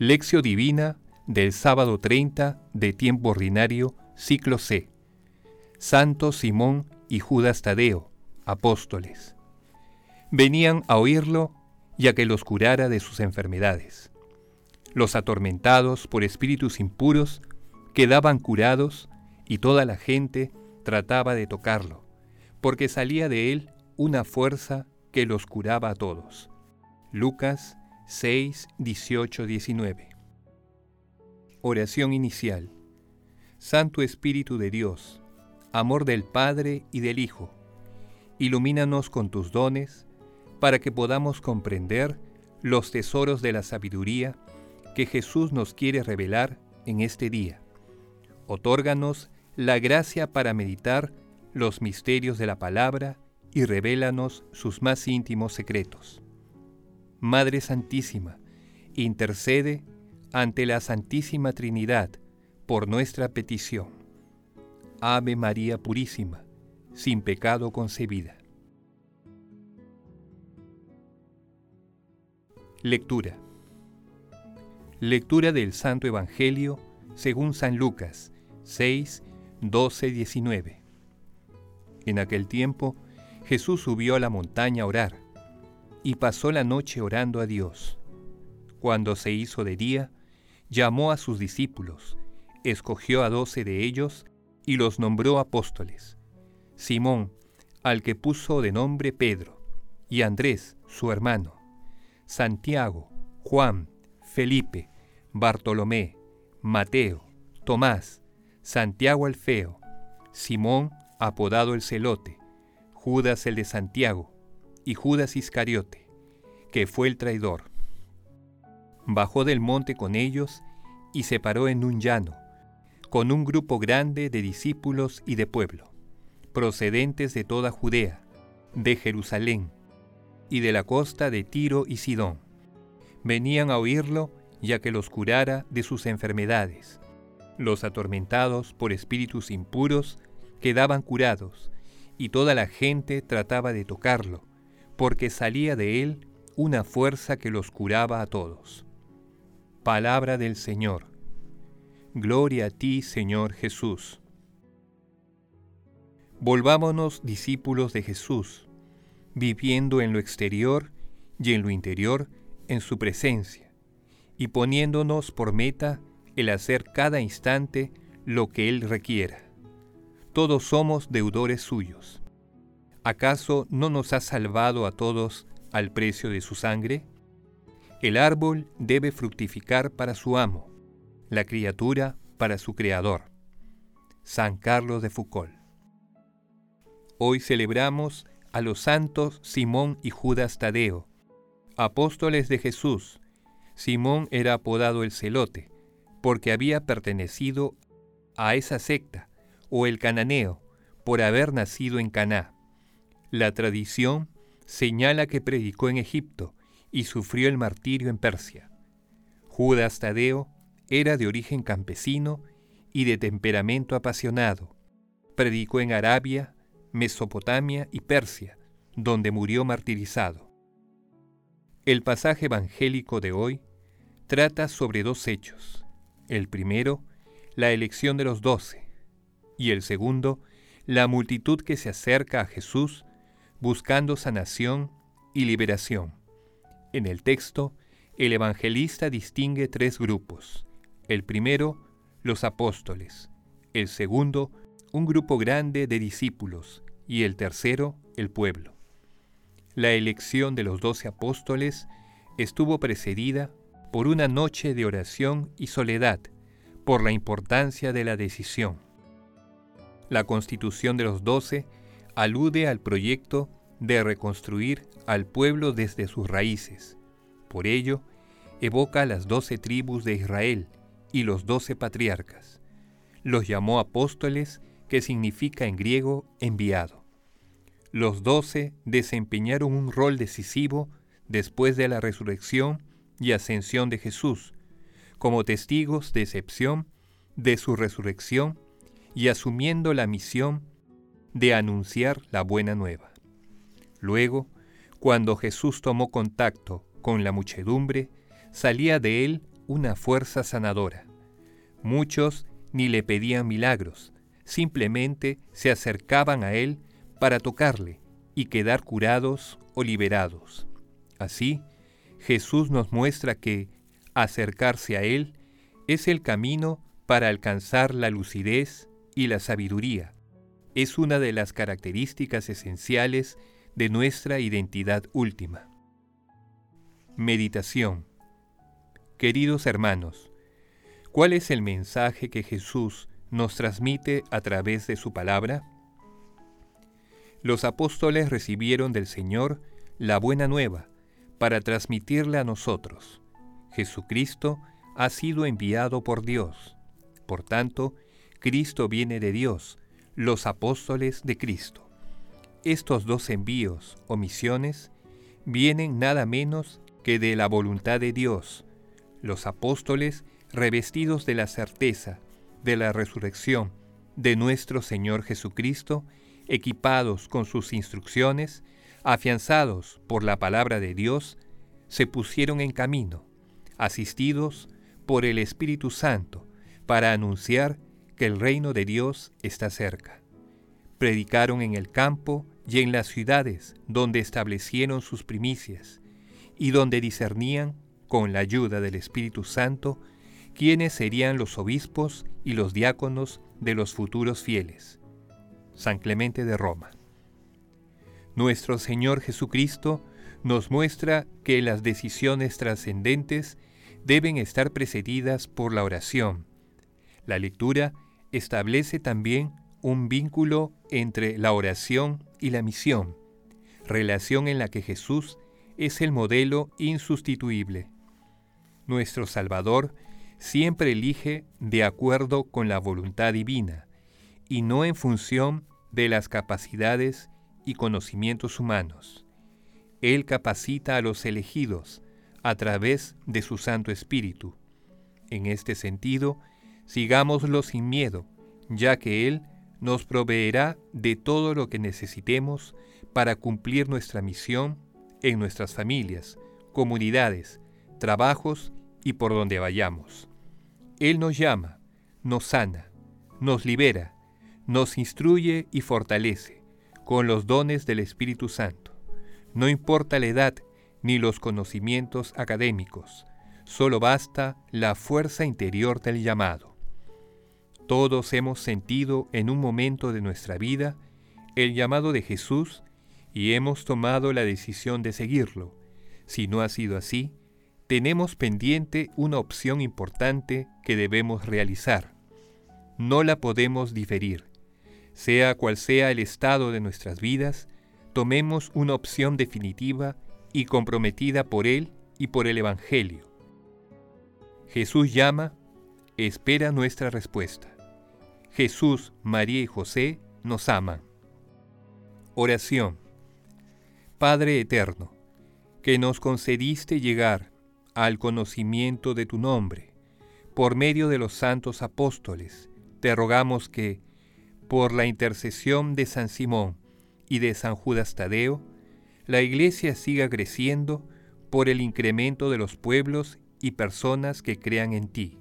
Lección Divina del sábado 30 de tiempo ordinario, ciclo C. Santo Simón y Judas Tadeo, apóstoles. Venían a oírlo y a que los curara de sus enfermedades. Los atormentados por espíritus impuros quedaban curados y toda la gente trataba de tocarlo, porque salía de él una fuerza que los curaba a todos. Lucas 6, 18, 19. Oración inicial. Santo Espíritu de Dios, amor del Padre y del Hijo, ilumínanos con tus dones para que podamos comprender los tesoros de la sabiduría que Jesús nos quiere revelar en este día. Otórganos la gracia para meditar los misterios de la palabra y revélanos sus más íntimos secretos. Madre Santísima, intercede ante la Santísima Trinidad por nuestra petición. Ave María Purísima, sin pecado concebida. Lectura. Lectura del Santo Evangelio según San Lucas 6, 12, 19. En aquel tiempo, Jesús subió a la montaña a orar y pasó la noche orando a Dios. Cuando se hizo de día, llamó a sus discípulos, escogió a doce de ellos y los nombró apóstoles. Simón, al que puso de nombre Pedro, y Andrés, su hermano, Santiago, Juan, Felipe, Bartolomé, Mateo, Tomás, Santiago el Feo, Simón, apodado el Celote, Judas el de Santiago, y Judas Iscariote, que fue el traidor. Bajó del monte con ellos y se paró en un llano, con un grupo grande de discípulos y de pueblo, procedentes de toda Judea, de Jerusalén y de la costa de Tiro y Sidón. Venían a oírlo ya que los curara de sus enfermedades. Los atormentados por espíritus impuros quedaban curados, y toda la gente trataba de tocarlo, porque salía de él una fuerza que los curaba a todos. Palabra del Señor. Gloria a ti, Señor Jesús. Volvámonos discípulos de Jesús, viviendo en lo exterior y en lo interior en su presencia, y poniéndonos por meta el hacer cada instante lo que Él requiera. Todos somos deudores suyos. ¿Acaso no nos ha salvado a todos al precio de su sangre? El árbol debe fructificar para su amo, la criatura para su creador. San Carlos de Foucault. Hoy celebramos a los santos Simón y Judas Tadeo, apóstoles de Jesús. Simón era apodado el celote, porque había pertenecido a esa secta, o el cananeo, por haber nacido en Caná. La tradición señala que predicó en Egipto y sufrió el martirio en Persia. Judas Tadeo era de origen campesino y de temperamento apasionado. Predicó en Arabia, Mesopotamia y Persia, donde murió martirizado. El pasaje evangélico de hoy trata sobre dos hechos. El primero, la elección de los doce, y el segundo, la multitud que se acerca a Jesús buscando sanación y liberación. En el texto, el evangelista distingue tres grupos. El primero, los apóstoles. El segundo, un grupo grande de discípulos. Y el tercero, el pueblo. La elección de los doce apóstoles estuvo precedida por una noche de oración y soledad, por la importancia de la decisión. La constitución de los doce alude al proyecto de reconstruir al pueblo desde sus raíces. Por ello, evoca a las doce tribus de Israel y los doce patriarcas. Los llamó apóstoles, que significa en griego enviado. Los doce desempeñaron un rol decisivo después de la resurrección y ascensión de Jesús, como testigos de excepción de su resurrección y asumiendo la misión de anunciar la buena nueva. Luego, cuando Jesús tomó contacto con la muchedumbre, salía de él una fuerza sanadora. Muchos ni le pedían milagros, simplemente se acercaban a él para tocarle y quedar curados o liberados. Así, Jesús nos muestra que acercarse a Él es el camino para alcanzar la lucidez y la sabiduría. Es una de las características esenciales de nuestra identidad última. Meditación Queridos hermanos, ¿cuál es el mensaje que Jesús nos transmite a través de su palabra? Los apóstoles recibieron del Señor la buena nueva para transmitirla a nosotros. Jesucristo ha sido enviado por Dios. Por tanto, Cristo viene de Dios, los apóstoles de Cristo. Estos dos envíos o misiones vienen nada menos que de la voluntad de Dios. Los apóstoles revestidos de la certeza de la resurrección de nuestro Señor Jesucristo, equipados con sus instrucciones, afianzados por la palabra de Dios, se pusieron en camino, asistidos por el Espíritu Santo, para anunciar que el reino de Dios está cerca. Predicaron en el campo y en las ciudades donde establecieron sus primicias y donde discernían, con la ayuda del Espíritu Santo, quiénes serían los obispos y los diáconos de los futuros fieles. San Clemente de Roma. Nuestro Señor Jesucristo nos muestra que las decisiones trascendentes deben estar precedidas por la oración. La lectura establece también un vínculo entre la oración y la misión, relación en la que Jesús es el modelo insustituible. Nuestro Salvador siempre elige de acuerdo con la voluntad divina y no en función de las capacidades y conocimientos humanos. Él capacita a los elegidos a través de su Santo Espíritu. En este sentido, sigámoslo sin miedo, ya que Él nos proveerá de todo lo que necesitemos para cumplir nuestra misión en nuestras familias, comunidades, trabajos y por donde vayamos. Él nos llama, nos sana, nos libera, nos instruye y fortalece con los dones del Espíritu Santo. No importa la edad ni los conocimientos académicos, solo basta la fuerza interior del llamado. Todos hemos sentido en un momento de nuestra vida el llamado de Jesús y hemos tomado la decisión de seguirlo. Si no ha sido así, tenemos pendiente una opción importante que debemos realizar. No la podemos diferir. Sea cual sea el estado de nuestras vidas, tomemos una opción definitiva y comprometida por Él y por el Evangelio. Jesús llama, espera nuestra respuesta. Jesús, María y José nos aman. Oración. Padre Eterno, que nos concediste llegar al conocimiento de tu nombre. Por medio de los santos apóstoles, te rogamos que, por la intercesión de San Simón y de San Judas Tadeo, la Iglesia siga creciendo por el incremento de los pueblos y personas que crean en ti.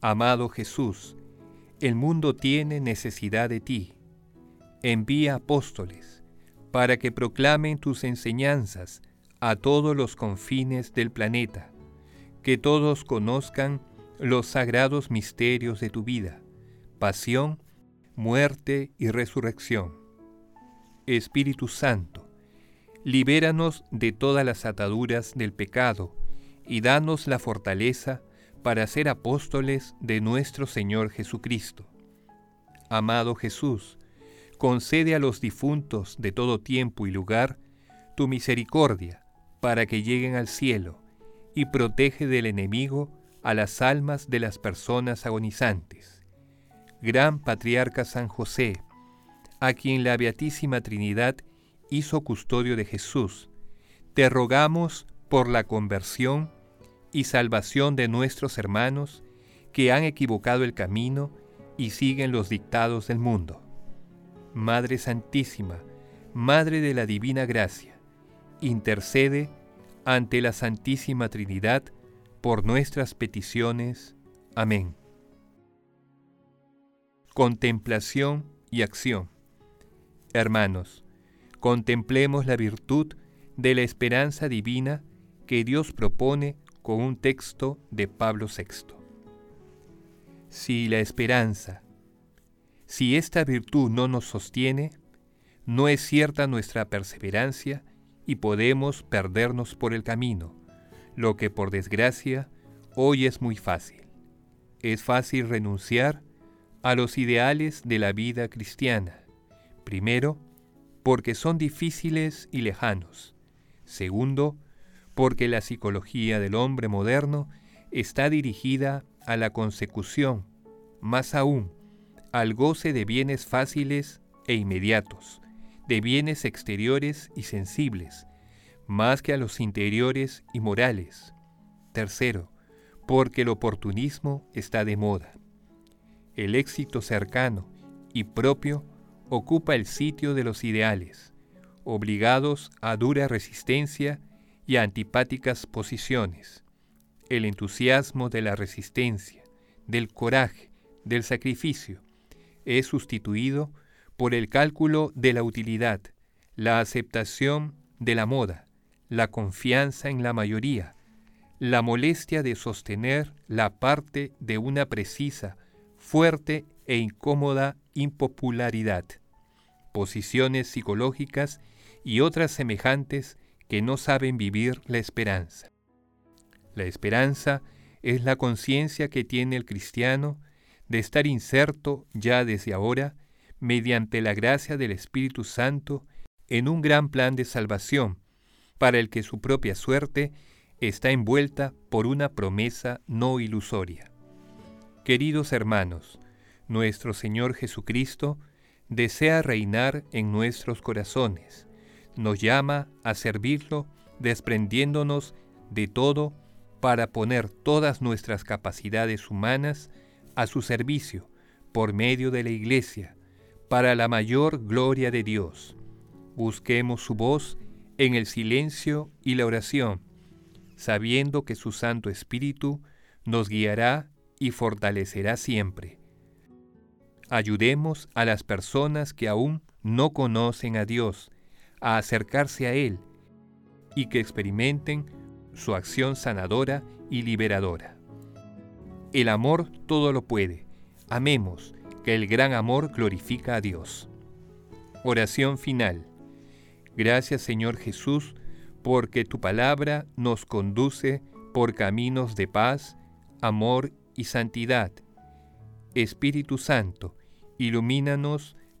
Amado Jesús, el mundo tiene necesidad de ti. Envía apóstoles para que proclamen tus enseñanzas a todos los confines del planeta, que todos conozcan los sagrados misterios de tu vida, pasión, muerte y resurrección. Espíritu Santo, libéranos de todas las ataduras del pecado y danos la fortaleza para ser apóstoles de nuestro Señor Jesucristo. Amado Jesús, concede a los difuntos de todo tiempo y lugar tu misericordia para que lleguen al cielo, y protege del enemigo a las almas de las personas agonizantes. Gran Patriarca San José, a quien la Beatísima Trinidad hizo custodio de Jesús, te rogamos por la conversión y salvación de nuestros hermanos que han equivocado el camino y siguen los dictados del mundo. Madre Santísima, Madre de la Divina Gracia, intercede ante la Santísima Trinidad por nuestras peticiones. Amén. Contemplación y acción. Hermanos, contemplemos la virtud de la esperanza divina que Dios propone con un texto de Pablo VI. Si la esperanza, si esta virtud no nos sostiene, no es cierta nuestra perseverancia y podemos perdernos por el camino, lo que por desgracia hoy es muy fácil. Es fácil renunciar a los ideales de la vida cristiana. Primero, porque son difíciles y lejanos. Segundo, la psicología del hombre moderno está dirigida a la consecución, más aún, al goce de bienes fáciles e inmediatos, de bienes exteriores y sensibles, más que a los interiores y morales. Tercero, porque el oportunismo está de moda. El éxito cercano y propio ocupa el sitio de los ideales, obligados a dura resistencia y antipáticas posiciones. El entusiasmo de la resistencia, del coraje, del sacrificio, es sustituido por el cálculo de la utilidad, la aceptación de la moda, la confianza en la mayoría, la molestia de sostener la parte de una precisa, fuerte e incómoda impopularidad, posiciones psicológicas y otras semejantes que no saben vivir la esperanza. La esperanza es la conciencia que tiene el cristiano de estar inserto ya desde ahora, mediante la gracia del Espíritu Santo, en un gran plan de salvación, para el que su propia suerte está envuelta por una promesa no ilusoria. Queridos hermanos, nuestro Señor Jesucristo desea reinar en nuestros corazones, nos llama a servirlo desprendiéndonos de todo para poner todas nuestras capacidades humanas a su servicio por medio de la Iglesia, para la mayor gloria de Dios. Busquemos su voz en el silencio y la oración, sabiendo que su Santo Espíritu nos guiará y fortalecerá siempre. Ayudemos a las personas que aún no conocen a Dios a acercarse a Él y que experimenten su acción sanadora y liberadora. El amor todo lo puede. Amemos, que el gran amor glorifica a Dios. Oración final. Gracias Señor Jesús, porque tu palabra nos conduce por caminos de paz, amor y santidad. Espíritu Santo, ilumínanos